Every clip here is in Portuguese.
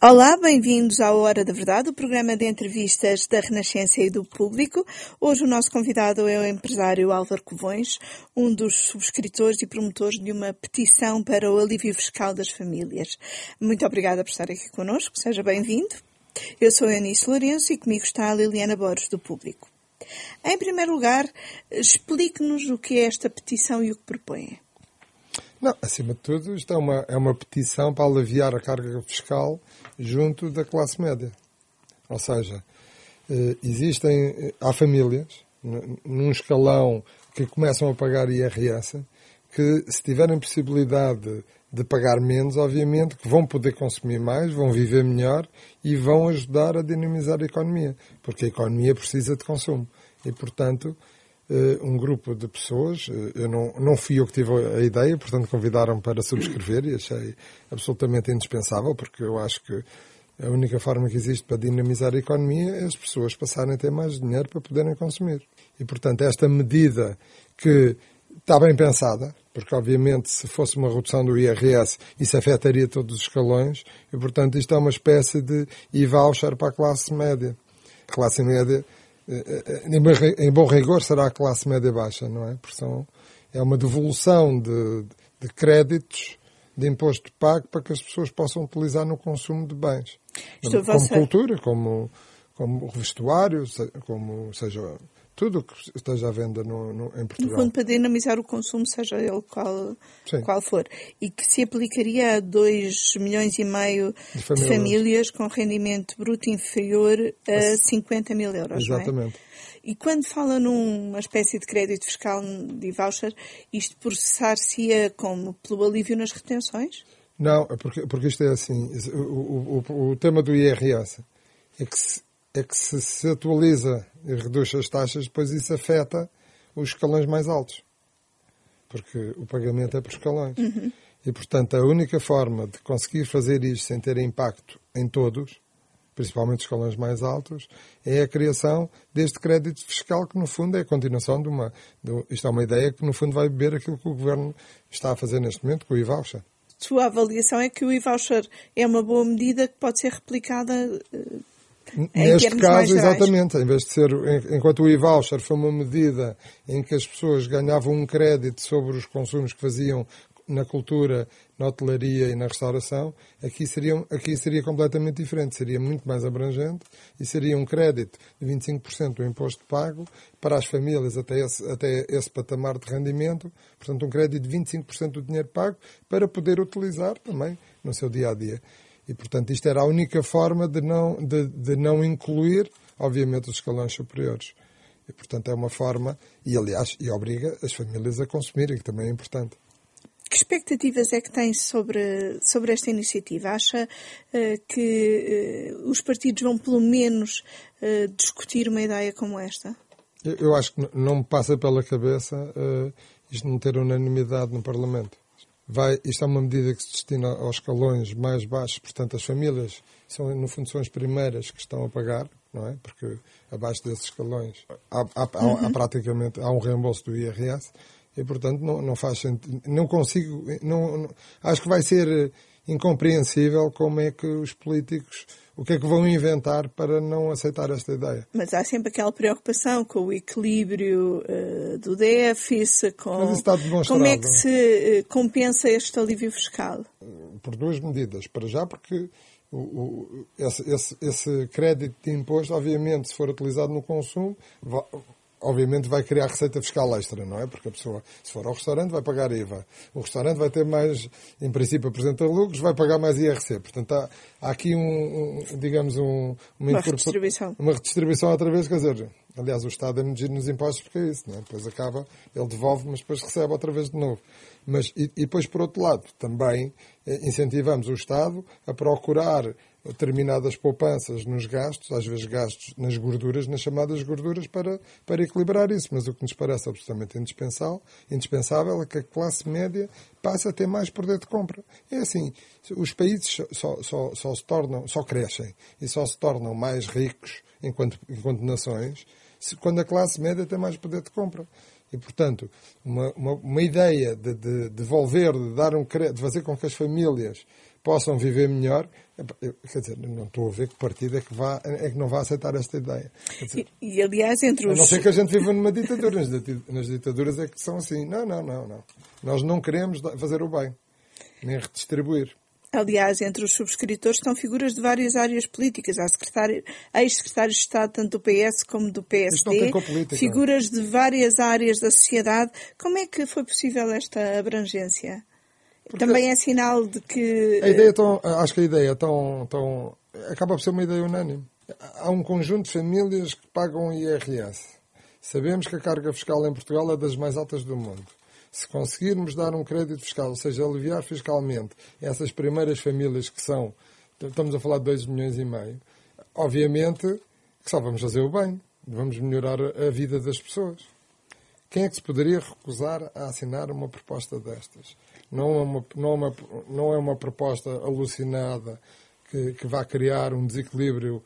Olá, bem-vindos à Hora da Verdade, o programa de entrevistas da Renascença e do Público. Hoje o nosso convidado é o empresário Álvaro Covões, um dos subscritores e promotores de uma petição para o alívio fiscal das famílias. Muito obrigada por estar aqui connosco, seja bem-vindo. Eu sou Eunice Lourenço e comigo está a Liliana Borges, do Público. Em primeiro lugar, explique-nos o que é esta petição e o que propõe. Não, acima de tudo, isto é uma, é uma petição para aliviar a carga fiscal junto da classe média. Ou seja, eh, existem, eh, há famílias num escalão que começam a pagar IRS que, se tiverem possibilidade de pagar menos, obviamente que vão poder consumir mais, vão viver melhor e vão ajudar a dinamizar a economia, porque a economia precisa de consumo. E, portanto, um grupo de pessoas, eu não, não fui eu que tive a ideia, portanto convidaram para subscrever e achei absolutamente indispensável, porque eu acho que a única forma que existe para dinamizar a economia é as pessoas passarem a ter mais dinheiro para poderem consumir. E, portanto, esta medida que está bem pensada, porque, obviamente, se fosse uma redução do IRS, isso afetaria todos os escalões, e, portanto, isto é uma espécie de e-voucher para a classe média. A classe média, eh, eh, em bom rigor, será a classe média baixa, não é? Porque são, é uma devolução de, de créditos de imposto pago para que as pessoas possam utilizar no consumo de bens. Estou como você... cultura, como, como vestuário, como seja tudo o que esteja à venda no, no, em Portugal. No fundo, para dinamizar o consumo, seja ele qual, qual for. E que se aplicaria a 2 milhões e meio de famílias, de famílias com rendimento bruto inferior a 50 mil euros. É? Exatamente. É? E quando fala numa espécie de crédito fiscal de voucher, isto processar-se-ia como pelo alívio nas retenções? Não, é porque, porque isto é assim. O, o, o tema do IRS é que, se, é que se, se atualiza e reduz as taxas, depois isso afeta os escalões mais altos. Porque o pagamento é por escalões. Uhum. E, portanto, a única forma de conseguir fazer isto sem ter impacto em todos, principalmente os escalões mais altos, é a criação deste crédito fiscal que, no fundo, é a continuação de uma... De, isto é uma ideia que, no fundo, vai beber aquilo que o Governo está a fazer neste momento com o IVAUCHA sua avaliação é que o e-voucher é uma boa medida que pode ser replicada uh, Neste caso, exatamente, em vez de ser, enquanto o e-voucher foi uma medida em que as pessoas ganhavam um crédito sobre os consumos que faziam na cultura, na hotelaria e na restauração, aqui seria, aqui seria completamente diferente. Seria muito mais abrangente e seria um crédito de 25% do imposto pago para as famílias até esse, até esse patamar de rendimento. Portanto, um crédito de 25% do dinheiro pago para poder utilizar também no seu dia a dia. E, portanto, isto era a única forma de não, de, de não incluir, obviamente, os escalões superiores. E, portanto, é uma forma, e aliás, e obriga as famílias a consumirem, que também é importante. Que expectativas é que tem sobre, sobre esta iniciativa? Acha uh, que uh, os partidos vão, pelo menos, uh, discutir uma ideia como esta? Eu, eu, acho que não me passa pela cabeça isto não ter unanimidade no Parlamento. Vai, isto é uma medida que se destina aos escalões mais baixos, portanto, as famílias são, no fundo, são as primeiras que estão a pagar, não é? Porque abaixo desses escalões há, há, há, uhum. há praticamente há um reembolso do IRS e, portanto, não, não faz sentido. Não consigo. Não, não, acho que vai ser incompreensível como é que os políticos. O que é que vão inventar para não aceitar esta ideia? Mas há sempre aquela preocupação com o equilíbrio uh, do déficit, com como é que se uh, compensa este alívio fiscal? Por duas medidas. Para já, porque o, o, esse, esse, esse, crédito de imposto, obviamente, se for utilizado no consumo, obviamente vai criar receita fiscal extra, não é? Porque a pessoa, se for ao restaurante, vai pagar IVA. O restaurante vai ter mais, em princípio, apresenta lucros, vai pagar mais IRC. Portanto, há, há aqui um, um, digamos, um, uma, uma redistribuição. Uma redistribuição outra vez, quer dizer, aliás, o Estado é medido nos impostos porque é isso, não é? Depois acaba, ele devolve, mas depois recebe outra vez de novo. Mas, e, e depois, por outro lado, também eh, incentivamos o Estado a procurar determinadas poupanças nos gastos, às vezes gastos nas gorduras, nas chamadas gorduras, para, para equilibrar isso. Mas o que nos parece absolutamente indispensável, indispensável é que a classe média passe a ter mais poder de compra. É assim, os países só, só, só se tornam, só crescem e só se tornam mais ricos enquanto, enquanto nações quando a classe média tem mais poder de compra. E, portanto, uma, uma, uma ideia de, de devolver, de dar um de fazer com que as famílias possam viver melhor. Quer dizer, não estou a ver que partido é que, vá, é que não vai aceitar esta ideia. Dizer, e, e, aliás, entre os. A não ser que a gente viva numa ditadura. Nas ditaduras é que são assim. Não, não, não, não. Nós não queremos fazer o bem, nem redistribuir. Aliás, entre os subscritores estão figuras de várias áreas políticas. Há ex-secretários de Estado, tanto do PS como do PSD, figuras de várias áreas da sociedade. Como é que foi possível esta abrangência? Porque Também é sinal de que. A ideia é tão, acho que a ideia é tão, tão. acaba por ser uma ideia unânime. Há um conjunto de famílias que pagam IRS. Sabemos que a carga fiscal em Portugal é das mais altas do mundo se conseguirmos dar um crédito fiscal, ou seja, aliviar fiscalmente essas primeiras famílias que são, estamos a falar de 2 milhões e meio, obviamente que só vamos fazer o bem, vamos melhorar a vida das pessoas. Quem é que se poderia recusar a assinar uma proposta destas? Não é uma, não é uma, não é uma proposta alucinada que, que vá criar um desequilíbrio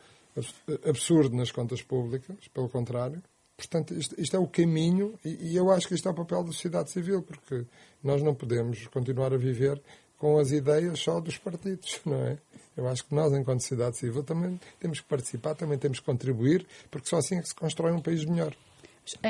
absurdo nas contas públicas, pelo contrário. Portanto, isto, isto, é o caminho e, e, eu acho que isto é o papel da sociedade civil, porque nós não podemos continuar a viver com as ideias só dos partidos, não é? Eu acho que nós, enquanto sociedade civil, também temos que participar, também temos que contribuir, porque só assim é que se constrói um país melhor.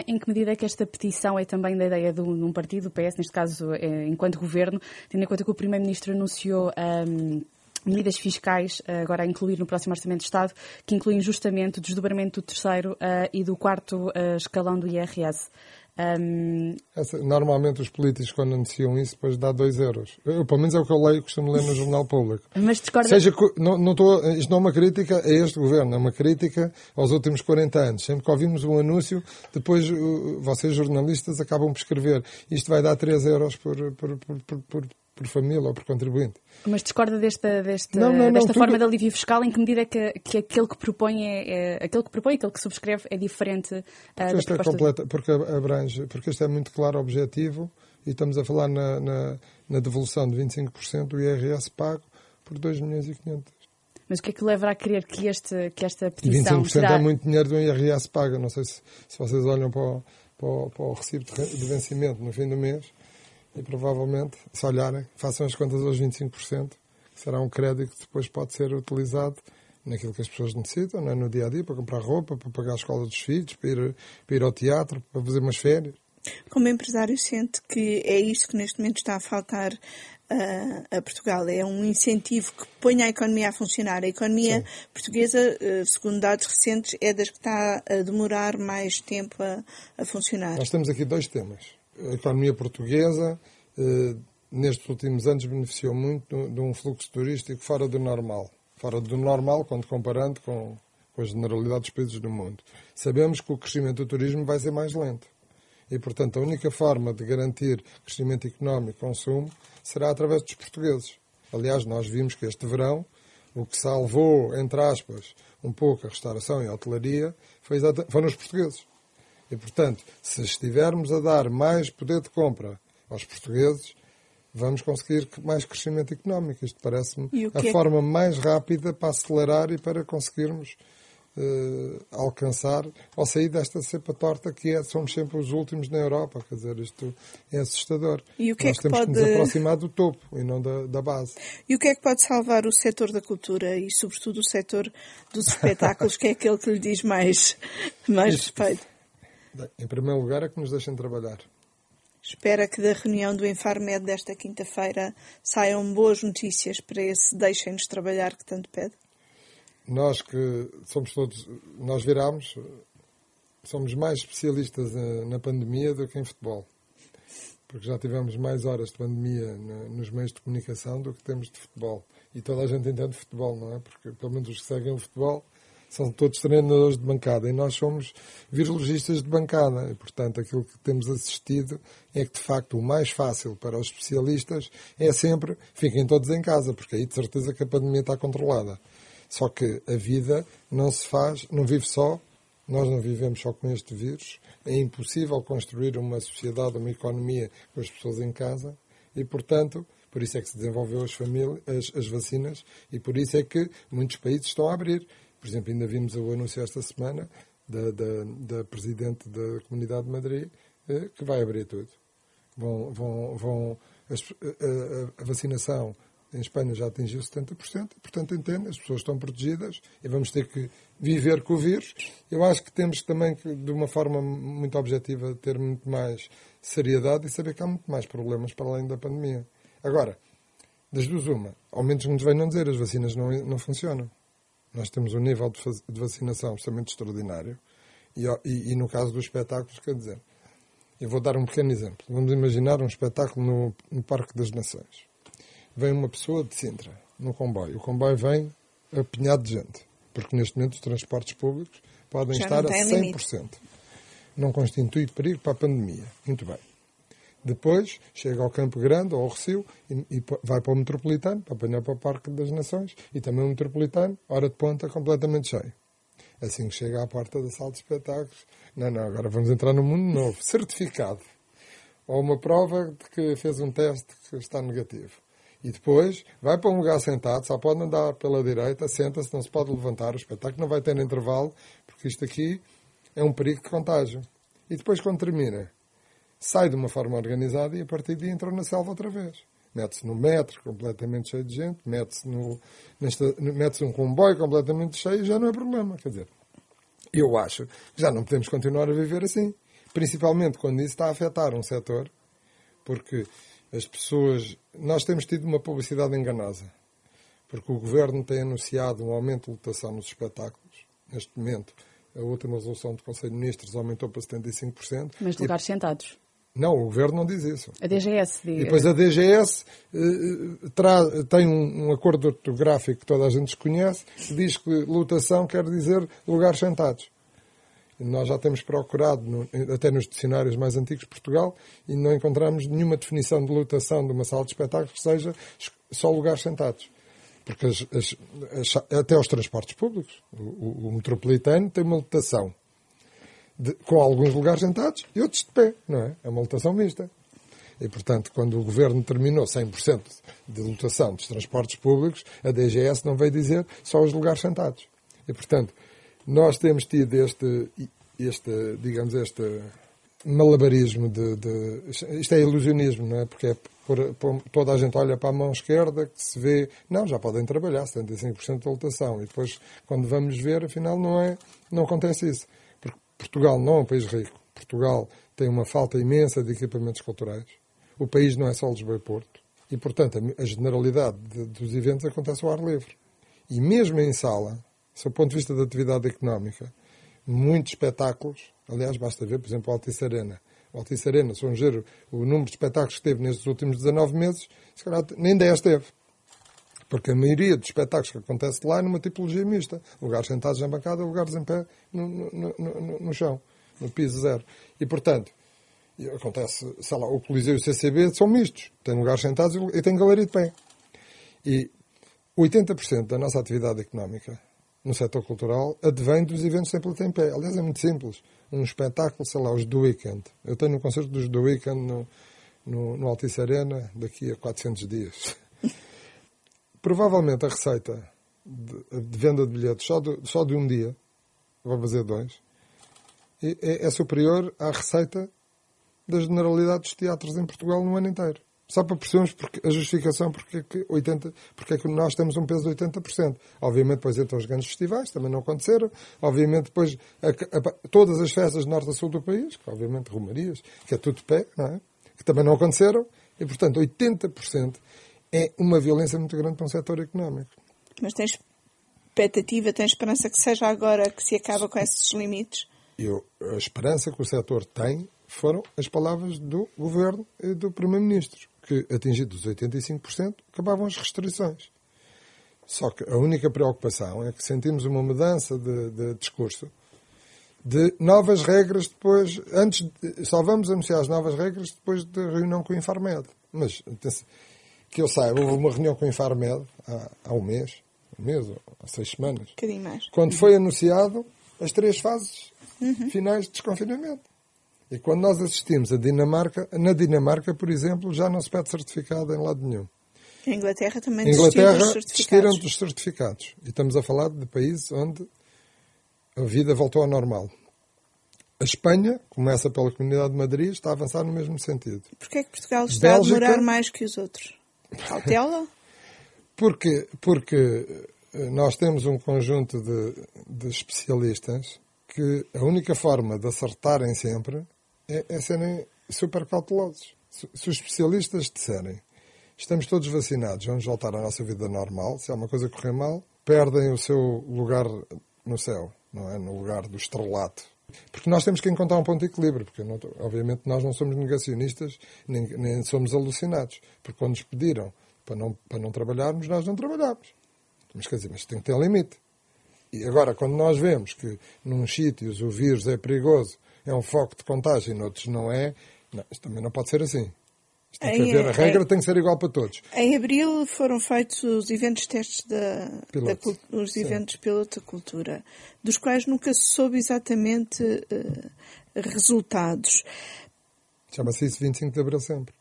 Em que medida é que esta petição é também da ideia de um, partido, o PS, neste caso, é, enquanto governo, tendo em conta que o Primeiro-Ministro anunciou um, medidas fiscais, eh, agora a incluir no próximo Orçamento de Estado, que incluem justamente o desdobramento do terceiro uh, e do quarto uh, escalão do IRS. Um... Essa, normalmente os políticos, quando anunciam isso, depois dá 2 euros. Eu, pelo menos é o que eu leio, costumo ler no Jornal Público. Mas discorda... Seja, não, não tô, isto não é uma crítica a este governo, é uma crítica aos últimos 40 anos. Sempre que ouvimos um anúncio, depois vocês, jornalistas, acabam por escrever isto vai dar 3 euros por, por, por, por por família ou por contribuinte. Mas discorda desta, desta, não, não, desta não, forma tudo... de alívio fiscal em que medida é que, que aquele que propõe é, é, aquele que propõe, aquele que subscreve é diferente uh, porque da é completa, porque abrange, porque este é muito claro objetivo e estamos a falar na, na, na devolução de 25% do IRS pago por 2 milhões e 500. Mas o que é que leva a crer que, este, que esta petição e 25% será... é muito dinheiro do IRS paga. Não sei se, se vocês olham para o, para o, para o recibo de vencimento no fim do mês e provavelmente, se olharem, façam as contas aos 25%, que será um crédito que depois pode ser utilizado naquilo que as pessoas necessitam, não é? no dia a dia, para comprar roupa, para pagar a escola dos filhos, para ir, para ir ao teatro, para fazer umas férias. Como empresário, sente que é isto que neste momento está a faltar a, a Portugal. É um incentivo que ponha a economia a funcionar. A economia Sim. portuguesa, eh, segundo dados recentes, é das que está a demorar mais tempo a, a funcionar. Nós temos aqui dois temas a economia portuguesa, eh, nestes últimos anos, beneficiou muito de um fluxo turístico fora do normal. Fora do normal, quando comparando com, com a generalidade dos países do mundo. Sabemos que o crescimento do turismo vai ser mais lento. E, portanto, a única forma de garantir crescimento económico e consumo será através dos portugueses. Aliás, nós vimos que este verão, o que salvou, entre aspas, um pouco a restauração e a hotelaria foi foram os portugueses. E, portanto, se estivermos a dar mais poder de compra aos portugueses, vamos conseguir mais crescimento económico. Isto parece-me a é... forma mais rápida para acelerar e para conseguirmos uh, alcançar ou sair desta cepa torta que é, somos sempre os últimos na Europa. Quer dizer, isto é assustador. E o que é Nós é que temos pode... que nos aproximar do topo e não da, da base. E o que é que pode salvar o setor da cultura e, sobretudo, o setor dos espetáculos, que é aquele que lhe diz mais, mais respeito? Em primeiro lugar, é que nos deixem trabalhar. Espera que da reunião do Infarmed desta quinta-feira saiam boas notícias para esse deixem-nos trabalhar que tanto pede? Nós que somos todos, nós viramos, somos mais especialistas na pandemia do que em futebol. Porque já tivemos mais horas de pandemia nos meios de comunicação do que temos de futebol. E toda a gente entende futebol, não é? Porque pelo menos os que seguem o futebol são todos treinadores de bancada e nós somos virologistas de bancada. E, portanto, aquilo que temos assistido é que, de facto, o mais fácil para os especialistas é sempre fiquem todos em casa, porque aí de certeza que a pandemia está controlada. Só que a vida não se faz, não vive só, nós não vivemos só com este vírus. É impossível construir uma sociedade, uma economia com as pessoas em casa e, portanto, por isso é que se desenvolveu as, famílias, as, as vacinas e por isso é que muitos países estão a abrir. Por exemplo, ainda vimos o anúncio esta semana da, da, da Presidente da Comunidade de Madrid eh, que vai abrir tudo. Vão, vão, vão a, a, a, vacinação Em Espanha já atingiu 70%, e, portanto, entende, as pessoas estão protegidas e vamos ter que viver com o vírus. Eu acho que temos também que, de uma forma muito objetiva, ter muito mais seriedade e saber que há muito mais problemas para além da pandemia. Agora, das duas, uma, ao menos nos venham dizer, as vacinas não, não funcionam. Nós temos um nível de, vacinação absolutamente extraordinário e, e, e, no caso dos espetáculos, quer dizer, eu vou dar um pequeno exemplo. Vamos imaginar um espetáculo no, no Parque das Nações vem uma pessoa de Sintra, no comboio. O comboio vem apinhado de gente, porque neste momento os transportes públicos podem Já estar a 100%. Limite. Não constitui perigo para a pandemia. Muito bem. Depois chega ao Campo Grande ou ao Recio e, e, vai para o Metropolitano, para apanhar para o Parque das Nações, e também o Metropolitano, hora de ponta, completamente cheio. Assim que chega à porta da sala de espetáculos, não, não, agora vamos entrar num mundo novo, certificado. Ou uma prova de que fez um teste que está negativo. E depois vai para um lugar sentado, só pode andar pela direita, senta-se, não se pode levantar, o espetáculo não vai ter intervalo, porque isto aqui é um perigo de contágio. E depois, quando termina, sai de uma forma organizada e a partir daí entra na selva outra vez. Mete-se no metro, completamente cheio de gente, mete-se mete um comboio completamente cheio e já não é problema. Quer dizer, eu acho que já não podemos continuar a viver assim. Principalmente quando isso está a afetar um setor, porque as pessoas. Nós temos tido uma publicidade enganosa, porque o governo tem anunciado um aumento de lotação nos espetáculos. Neste momento, a última resolução do Conselho de Ministros aumentou para 75%. Mas de lugares e... sentados. Não, o Governo não diz isso. A DGS diz. E depois a DGS eh, eh tem um, um, acordo ortográfico que toda a gente desconhece, que diz que lotação quer dizer lugares sentados. Nós já temos procurado, no, até nos dicionários mais antigos de Portugal, e não encontramos nenhuma definição de lotação de uma sala de espetáculos que seja só lugares sentados. Porque as, as, as, até os transportes públicos, o, o, o metropolitano tem uma lotação de, com alguns lugares sentados e outros de pé, não é? É uma lotação mista. E, portanto, quando o governo terminou 100% de lotação dos transportes públicos, a DGS não veio dizer só os lugares sentados. E, portanto, nós temos tido este, este digamos, este malabarismo de, de, Isto é ilusionismo, não é? Porque é por, por, toda a gente olha para a mão esquerda que se vê. Não, já podem trabalhar, 75% de lotação. E depois, quando vamos ver, afinal, não, é, não acontece isso. Portugal não é um país rico. Portugal tem uma falta imensa de equipamentos culturais. O país não é só Lisboa e Porto. E, portanto, a, a generalidade de, dos eventos acontece ao ar livre. E mesmo em sala, do ponto de vista da atividade económica, muitos espetáculos, aliás, basta ver, por exemplo, o Altice Arena. O Altice Arena, se vamos ver o número de espetáculos que teve nestes últimos 19 meses, se calhar nem 10 teve. Porque a maioria dos espetáculos que acontece lá é numa tipologia mista. Lugares sentados na bancada, lugares em pé no, no, no, no chão, no piso zero. E, portanto, acontece, sei lá, o Coliseu e o CCB são mistos. Tem lugares sentados e tem galeria de pé. E 80% da nossa atividade económica no setor cultural advém dos eventos sempre em pé. Aliás, é muito simples. Um espetáculo, sei lá, os do Weekend. Eu tenho um concerto dos do Weekend no, no, no Altice Arena daqui a 400 dias. Provavelmente a receita de, de, venda de bilhetes só de, só de um dia, vou fazer dois, é, é superior à receita da generalidade dos teatros em Portugal no ano inteiro. Só para percebermos porque, a justificação porque é, que 80, porque é que nós temos um peso de 80%. Obviamente, depois entram os grandes festivais, também não aconteceram. Obviamente, depois a, a, todas as festas norte a sul do país, que obviamente Romarias, que é tudo de pé, não é? que também não aconteceram. E, portanto, 80% é uma violência muito grande para um setor económico. Mas tens expectativa, tens esperança que seja agora que se acaba com esses limites? Eu, a esperança que o setor tem foram as palavras do governo e do primeiro-ministro que, atingidos os 85%, acabavam as restrições. Só que a única preocupação é que sentimos uma mudança de, de discurso de novas regras depois, antes, de, só vamos anunciar as novas regras depois da reunião com o Infarmed. Mas, que eu saiba, houve uma reunião com o Infarmed há, há um mês, um mês ou há seis semanas. Um mais. Quando foi anunciado as três fases uhum. finais de desconfinamento. E quando nós assistimos a Dinamarca, na Dinamarca, por exemplo, já não se pede certificado em lado nenhum. A Inglaterra também Inglaterra dos certificados. dos certificados. E estamos a falar de países onde a vida voltou ao normal. A Espanha, começa pela Comunidade de Madrid, está a avançar no mesmo sentido. Porquê é que Portugal está Bélgica... a demorar mais que os outros? Cautela? Porque, porque eh, nós temos um conjunto de, de especialistas que a única forma de acertarem sempre é, é serem super cautelosos. Se, se os especialistas disserem estamos todos vacinados, vamos voltar à nossa vida normal, se há uma coisa correr mal, perdem o seu lugar no céu, não é? No lugar do estrelato. Porque nós temos que encontrar um ponto de equilíbrio, porque não, obviamente nós não somos negacionistas, nem, nem, somos alucinados. Porque quando nos pediram para não, para não trabalharmos, nós não trabalhamos. Mas quer dizer, mas tem que ter limite. E agora, quando nós vemos que num sítios o vírus é perigoso, é um foco de contágio e noutros não é, não, isto também não pode ser assim. Tem que haver, a regra em, tem que ser igual para todos. Em abril foram feitos os eventos testes da, da os eventos piloto da cultura, dos quais nunca se soube exatamente uh, resultados. Chama-se isso 25 de abril sempre.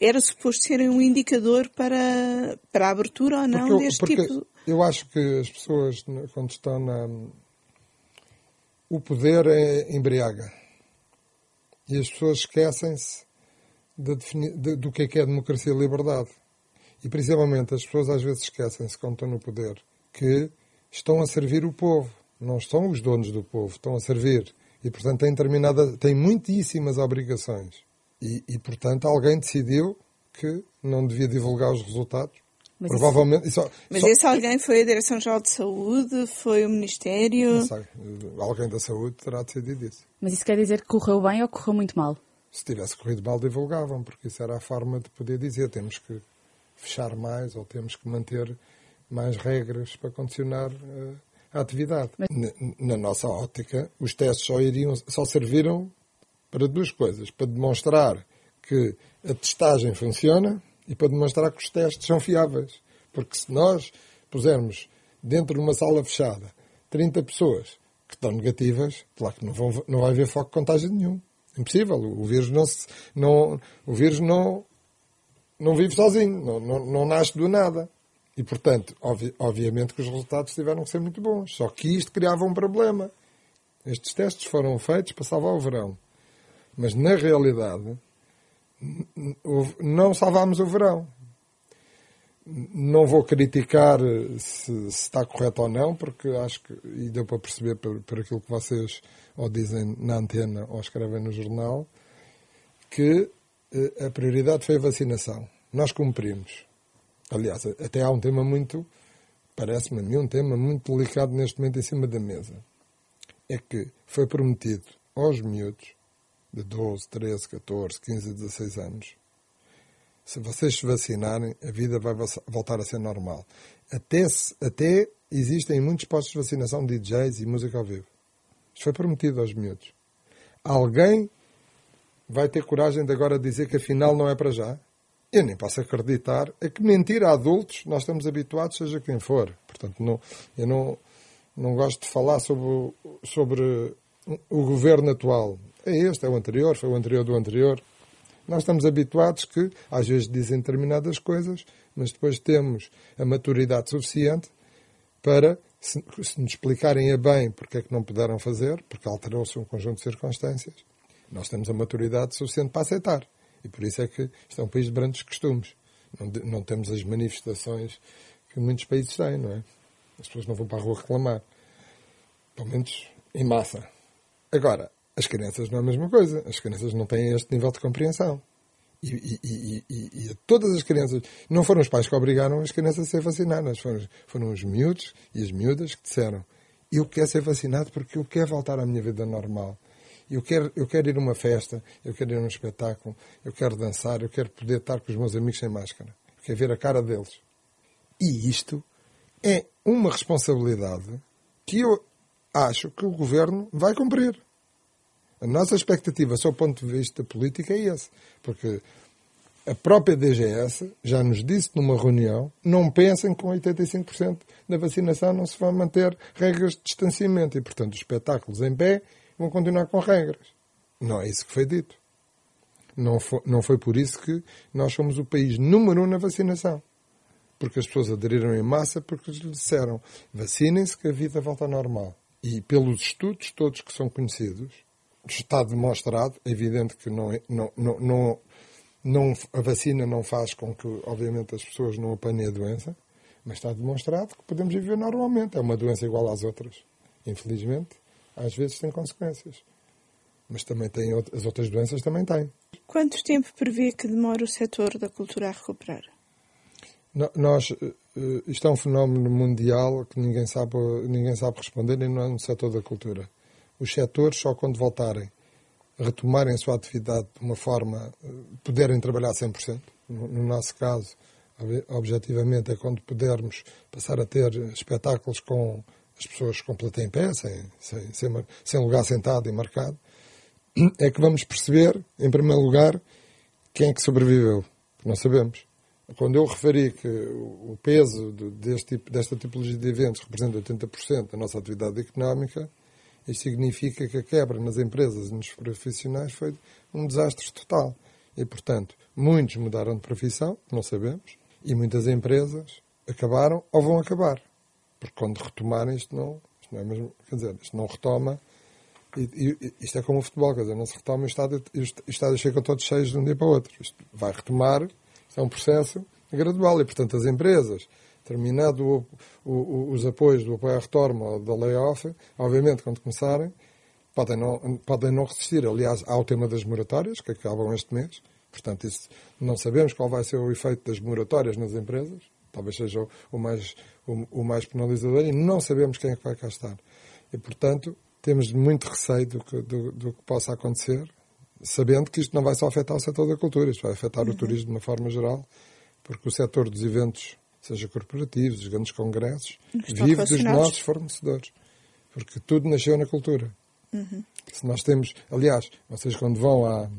Era suposto serem um indicador para, para a abertura ou não porque deste tipo. Eu acho que as pessoas, quando estão na. O poder é embriaga. E as pessoas esquecem-se do que é que é democracia e liberdade. E principalmente as pessoas às vezes esquecem-se, quando estão no poder, que estão a servir o povo. Não estão os donos do povo, estão a servir. E, portanto, têm, determinada, têm muitíssimas obrigações. E, e, portanto, alguém decidiu que não devia divulgar os resultados. Mas Provavelmente. Isso, mas só, esse alguém foi a Direção-Geral de Saúde? Foi o Ministério? Não sei. Alguém da Saúde terá decidido isso. Mas isso quer dizer que correu bem ou correu muito mal? Se tivesse corrido mal, divulgavam, porque isso era a forma de poder dizer temos que fechar mais ou temos que manter mais regras para condicionar uh, a atividade. Mas... Na, na, nossa ótica, os testes só, iriam, só serviram para duas coisas: para demonstrar que a testagem funciona e para demonstrar que os testes são fiáveis. Porque se nós pusermos dentro de uma sala fechada 30 pessoas que estão negativas, claro que não, vão, não vai haver foco de contágio nenhum. Impossível. O vírus não, se, não, o vírus não, não vive sozinho, não, não, não nasce do nada. E, portanto, obvi, obviamente que os resultados tiveram que ser muito bons. Só que isto criava um problema. Estes testes foram feitos para salvar o verão. Mas, na realidade, não salvámos o verão. Não vou criticar se, se, está correto ou não, porque acho que, e deu para perceber por, por aquilo que vocês ou dizem na antena ou escrevem no jornal, que eh, a prioridade foi a vacinação. Nós cumprimos. Aliás, até há um tema muito, parece-me a mim, um tema muito delicado neste momento em cima da mesa. É que foi prometido aos miúdos de 12, 13, 14, 15, 16 anos, se vocês se vacinarem, a vida vai voltar a ser normal. Até, até existem muitos postos de vacinação de DJs e música ao vivo. Isto foi prometido aos miúdos. Alguém vai ter coragem de agora dizer que afinal não é para já? Eu nem posso acreditar. É que mentir a adultos nós estamos habituados, seja quem for. Portanto, não, eu não, não gosto de falar sobre, sobre o governo atual. É este, é o anterior, foi o anterior do anterior. Nós estamos habituados que, às vezes, dizem determinadas coisas, mas depois temos a maturidade suficiente para se, se nos explicarem a bem porque é que não puderam fazer, porque alterou-se um conjunto de circunstâncias, nós temos a maturidade suficiente para aceitar. E por isso é que isto é um país de brandos costumes. Não, não temos as manifestações que muitos países têm, não é? As pessoas não vão para a rua reclamar. Pelo menos em massa. Agora, as crianças não é a mesma coisa. As crianças não têm este nível de compreensão. E, e, e, e, todas as crianças, não foram os pais que obrigaram as crianças a ser vacinadas, foram, foram os miúdos e as miúdas que disseram: Eu quero ser vacinado porque eu quero voltar à minha vida normal. Eu quero, eu quero ir a uma festa, eu quero ir a um espetáculo, eu quero dançar, eu quero poder estar com os meus amigos sem máscara. Eu quero ver a cara deles. E isto é uma responsabilidade que eu acho que o governo vai cumprir. A nossa expectativa, sob o ponto de vista político, é esse. Porque a própria DGS já nos disse numa reunião: não pensem que com 85% da vacinação não se vão manter regras de distanciamento e, portanto, os espetáculos em pé vão continuar com regras. Não é isso que foi dito. Não foi, não foi por isso que nós somos o país número um na vacinação. Porque as pessoas aderiram em massa porque lhes disseram vacinem-se que a vida volta ao normal. E pelos estudos todos que são conhecidos, está demonstrado, é evidente que não, é, não, não, não, não, a vacina não faz com que, obviamente, as pessoas não apanhem a doença, Mas está demonstrado que podemos viver normalmente. É uma doença igual às outras. Infelizmente, às vezes tem consequências. Mas também tem as outras doenças também têm. Quanto tempo prevê que demora o setor da cultura a recuperar? Nós, eh, eh, isto é um fenómeno mundial que ninguém sabe, ninguém sabe responder, nem é no setor da cultura. Os setores, só quando voltarem retomarem a sua atividade de uma forma, eh, puderem trabalhar 100%, no nosso caso, objetivamente, é quando pudermos passar a ter espetáculos com as pessoas com plateia em pé, sem, sem, sem, sem lugar sentado e marcado, é que vamos perceber, em primeiro lugar, quem é que sobreviveu. Não sabemos. Quando eu referi que o peso deste tipo, desta tipologia de eventos representa 80% da nossa atividade económica, isto significa que a quebra nas empresas e nos profissionais foi um desastre total. E, portanto, muitos mudaram de profissão, não sabemos, e muitas empresas acabaram ou vão acabar. Porque quando retomarem, isto não, isto não é mesmo, quer dizer, isto não retoma. E, e, isto é como o futebol, quer dizer, não se retoma e o estádio, o estádio chega todos cheios de um dia para o outro. Isto vai retomar, isto é um processo gradual e, portanto, as empresas, terminado o, o, os apoios do apoio à reforma ou da layoff, obviamente, quando começarem, podem não, podem não resistir. Aliás, há o tema das moratórias, que acabam este mês. Portanto, isso, não sabemos qual vai ser o efeito das moratórias nas empresas. Talvez seja o, o mais, o, o, mais penalizador e não sabemos quem é que vai cá estar. E, portanto, temos muito receio do que, do, do que possa acontecer, sabendo que isto não vai só afetar o setor da cultura, isto vai afetar uhum. o turismo de uma forma geral, porque o setor dos eventos, seja corporativos, os grandes congressos, vive dos nossos fornecedores. Porque tudo nasceu na cultura. Uhum. Se nós temos, aliás, vocês quando vão a,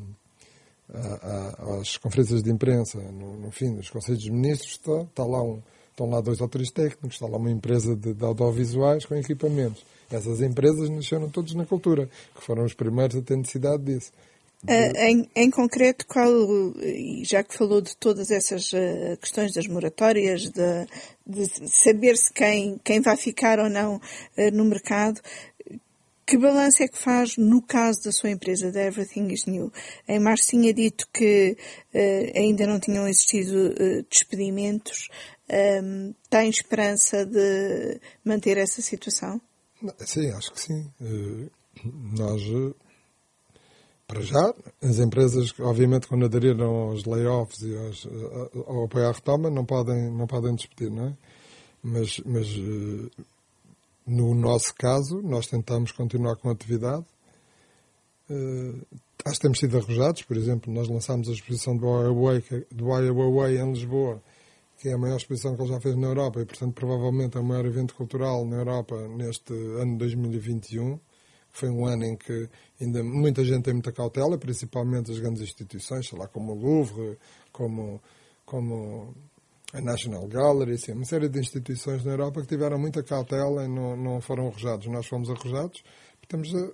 a, às conferências de imprensa, no, no fim dos Conselhos de Ministros, está, está lá um, estão lá dois ou três técnicos, está lá uma empresa de, de audiovisuais com equipamentos. Essas empresas nasceram todos na cultura, que foram os primeiros a ter necessidade disso. Uh, em, em, concreto, qual, já que falou de todas essas uh, questões das moratórias, de, de saber-se quem, quem vai ficar ou não uh, no mercado, que balanço é que faz no caso da sua empresa, da Everything is New? Em março tinha dito que ainda não tinham existido despedimentos. Um, tem esperança de manter essa situação? Sim, acho que sim. nós para já, as empresas, obviamente, quando aderiram aos layoffs e aos, ao apoio à retoma, não podem, não podem despedir, não é? Mas, mas eh, no nosso caso, nós tentamos continuar com a atividade. Uh, acho que temos sido arrojados, por exemplo, nós lançámos a exposição do Huawei, do Huawei em Lisboa, que é a maior exposição que ele já fez na Europa e, portanto, provavelmente é o maior evento cultural na Europa neste ano 2021 foi um ano em que ainda muita gente tem muita cautela, principalmente as grandes instituições, sei lá, como o Louvre, como, como a National Gallery, assim, uma série de instituições na Europa que tiveram muita cautela e não, não foram arrojados. Nós fomos arrojados, temos a,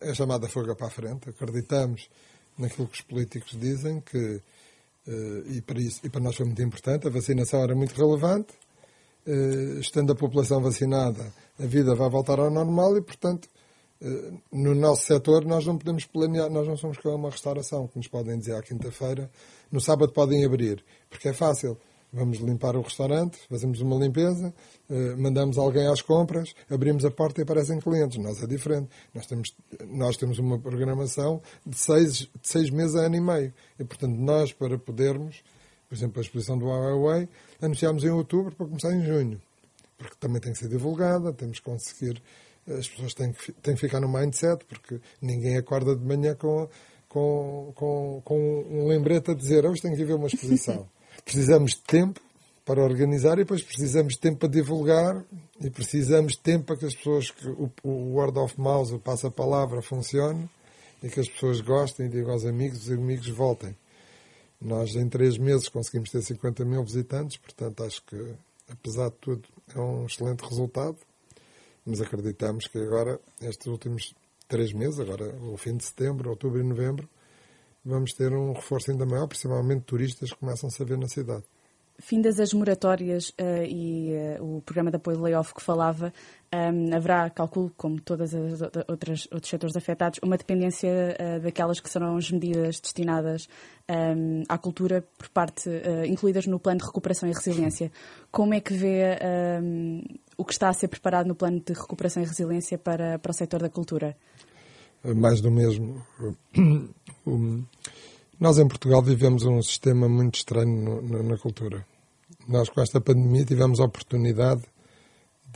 é chamada fuga para a frente, acreditamos naquilo que os políticos dizem, que, uh, e, para isso, e para nós foi muito importante, a vacinação era muito relevante, uh, estando a população vacinada, a vida vai voltar ao normal e, portanto, eh, no nosso setor nós não podemos planear, nós não somos como uma restauração, que nos podem dizer à quinta-feira, no sábado podem abrir, porque é fácil. Vamos limpar o restaurante, fazemos uma limpeza, eh, mandamos alguém às compras, abrimos a porta e aparecem clientes. Nós é diferente. Nós temos, nós temos uma programação de seis, de seis meses a ano e meio. E, portanto, nós, para podermos, por exemplo, a exposição do Huawei, anunciámos em outubro para começar em junho. Porque também tem que ser divulgada, temos que conseguir as pessoas têm que, têm que ficar no mindset, porque ninguém acorda de manhã com, com, com, com um lembrete a dizer hoje tenho que ver uma exposição. precisamos de tempo para organizar e depois precisamos de tempo para divulgar e precisamos de tempo para que as pessoas, que o, o word of mouth, o passa-palavra, funcione e que as pessoas gostem e digam aos amigos, os amigos voltem. Nós, em três meses, conseguimos ter 50 mil visitantes, portanto, acho que, apesar de tudo, é um excelente resultado mas acreditamos que agora, estes últimos três meses, agora o fim de setembro, outubro e novembro, vamos ter um reforço ainda maior, principalmente turistas que começam-se a ver na cidade. Findas as moratórias uh, e uh, o programa de apoio de layoff que falava, um, haverá, calculo, como todas as outras outros setores afetados, uma dependência uh, daquelas que serão as medidas destinadas um, à cultura por parte, incluídas no plano de recuperação e resiliência. Como é que vê um, o que está a ser preparado no plano de recuperação e resiliência para, para o setor da cultura? Mais do mesmo. Nós em Portugal vivemos um sistema muito estranho na cultura. Nós com esta pandemia tivemos a oportunidade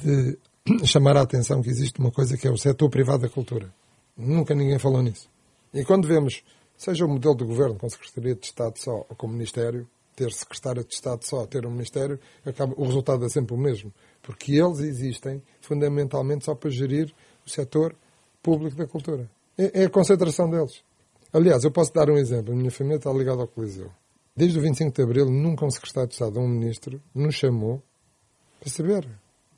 de chamar a atenção que existe uma coisa que é o setor privado da cultura. Nunca ninguém falou nisso. E quando vemos, seja o modelo de governo com Secretaria de Estado só ou com Ministério, ter secretário de Estado só, ter um Ministério, acaba, o resultado é sempre o mesmo. Porque eles existem fundamentalmente só para gerir o setor público da cultura. É, é a concentração deles. Aliás, eu posso dar um exemplo. A minha família está ligada ao Coliseu. Desde o 25 de Abril, nunca um secretário de Estado ou um ministro nos chamou para saber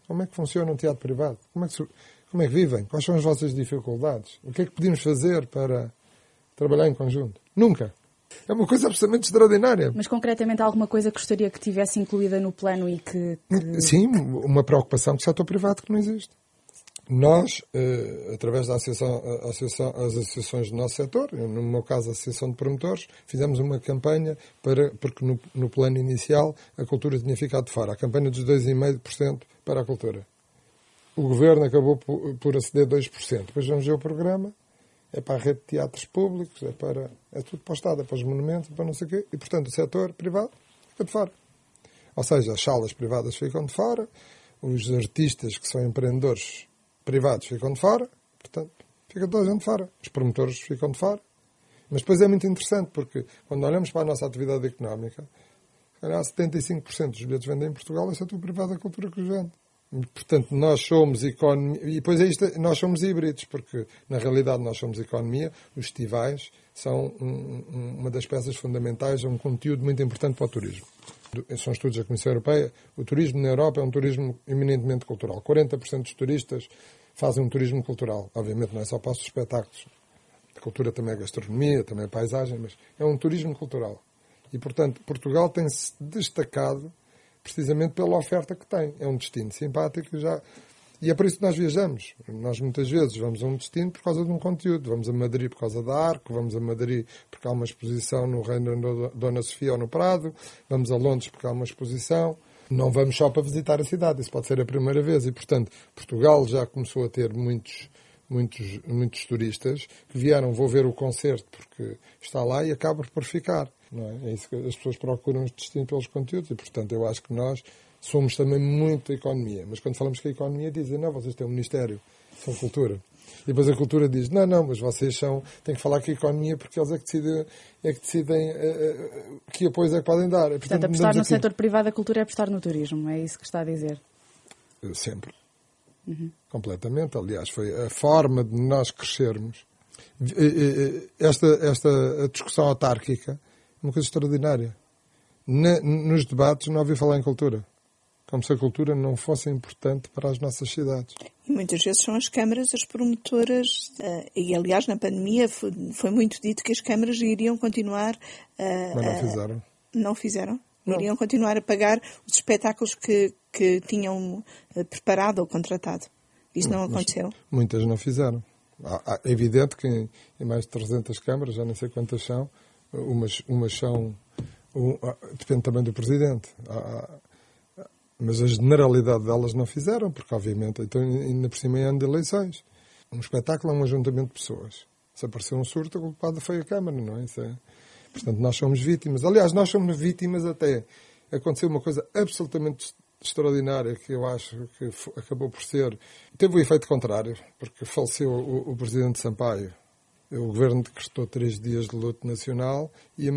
como é que funciona um teatro privado, como é que, como é que vivem, quais são as vossas dificuldades, o que é que podemos fazer para trabalhar em conjunto. Nunca. É uma coisa absolutamente extraordinária. Mas concretamente alguma coisa que gostaria que tivesse incluída no plano e que. que... Sim, uma preocupação com o setor privado que não existe. Nós, eh, através da associação, associação, as associações do nosso setor, no meu caso a Associação de Promotores, fizemos uma campanha para, porque no, no plano inicial a cultura tinha ficado de fora, a campanha dos 2,5% para a cultura. O governo acabou por, por aceder 2%. Depois vamos ver o programa, é para a rede de teatros públicos, é para. é tudo para o Estado, é para os monumentos, é para não sei o quê. E, portanto, o setor privado fica de fora. Ou seja, as salas privadas ficam de fora, os artistas que são empreendedores privados ficam de fora, portanto, fica toda a gente de fora. Os promotores ficam de fora. Mas depois é muito interessante, porque quando olhamos para a nossa atividade económica, há 75% dos bilhetes vendem em Portugal é setor privado da cultura que os vende. Portanto, nós somos economia, e depois é isto, nós somos híbridos, porque na realidade nós somos economia, os festivais são um, um, uma das peças fundamentais, é um conteúdo muito importante para o turismo. São estudos da Comissão Europeia, o turismo na Europa é um turismo eminentemente cultural. 40% dos turistas fazem um turismo cultural. Obviamente não é só para os espetáculos. A cultura também é gastronomia, também é paisagem, mas é um turismo cultural. E, portanto, Portugal tem-se destacado precisamente pela oferta que tem. É um destino simpático já. E é por isso que nós viajamos. Nós muitas vezes vamos a um destino por causa de um conteúdo. Vamos a Madrid por causa da Arco, vamos a Madrid porque há uma exposição no Reino da Dona Sofia ou no Prado, vamos a Londres porque há uma exposição. Não vamos só para visitar a cidade, isso pode ser a primeira vez. E, portanto, Portugal já começou a ter muitos, muitos, muitos turistas que vieram, vou ver o concerto porque está lá e acabam por ficar. É? é isso que as pessoas procuram destinos pelos conteúdos e, portanto, eu acho que nós somos também muito economia. Mas quando falamos que a economia, dizem, não, vocês têm um Ministério, são cultura. E depois a cultura diz, não, não, mas vocês são, têm que falar com a economia porque eles é que decidem, é que, decidem uh, uh, que apoios é que podem dar. Portanto, Portanto apostar no aqui. setor privado da cultura é apostar no turismo, é isso que está a dizer? Sempre. Uhum. Completamente. Aliás, foi a forma de nós crescermos. Esta, esta discussão autárquica uma coisa extraordinária. Na, nos debates não ouvi falar em cultura como se a cultura não fosse importante para as nossas cidades. E muitas vezes são as câmaras as promotoras, uh, e aliás na pandemia foi, muito dito que as câmaras iriam continuar. Uh, Mas não fizeram. Não fizeram? Não. Iriam continuar a pagar os espetáculos que, que tinham preparado ou contratado. Isso não, aconteceu? Muitas não fizeram. É evidente que em, em mais de 300 câmaras, já não sei quantas são, umas, umas são. Um, depende também do presidente. Há, mas a generalidade delas não fizeram, porque obviamente, então ainda por cima é ano de eleições. Um espetáculo é um ajuntamento de pessoas. Se aparecer um surto, a culpada foi a Câmara, não é? é? Portanto, nós somos vítimas. Aliás, nós somos vítimas até. Aconteceu uma coisa absolutamente extraordinária que eu acho que acabou por ser. Teve o efeito contrário, porque faleceu o, o presidente Sampaio, o governo decretou três dias de luto nacional e,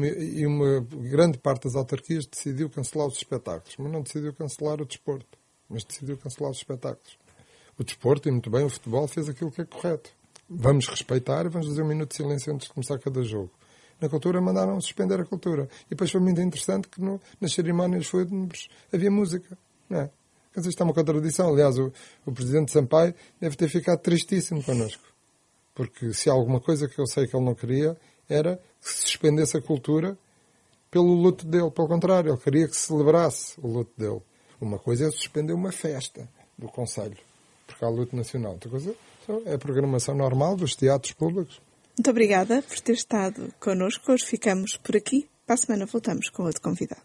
uma grande parte das autarquias decidiu cancelar os espetáculos, mas não decidiu cancelar o desporto, mas decidiu cancelar os espetáculos. O desporto, e muito bem, o futebol fez aquilo que é correto. Vamos respeitar e vamos fazer um minuto de silêncio antes de começar cada jogo. Na cultura mandaram suspender a cultura. E depois foi muito interessante que no, nas cerimónias havia música. Não é? Dizer, isto é uma contradição. Aliás, o, o presidente Sampaio deve ter ficado tristíssimo connosco. Porque se há alguma coisa que eu sei que ele não queria, era que se suspendesse a cultura pelo luto dele. Pelo contrário, ele queria que se celebrasse o luto dele. Uma coisa é suspender uma festa do Conselho, porque há luto nacional. Outra coisa é a programação normal dos teatros públicos. Muito obrigada por ter estado connosco. Hoje ficamos por aqui. Para a semana voltamos com outro convidado.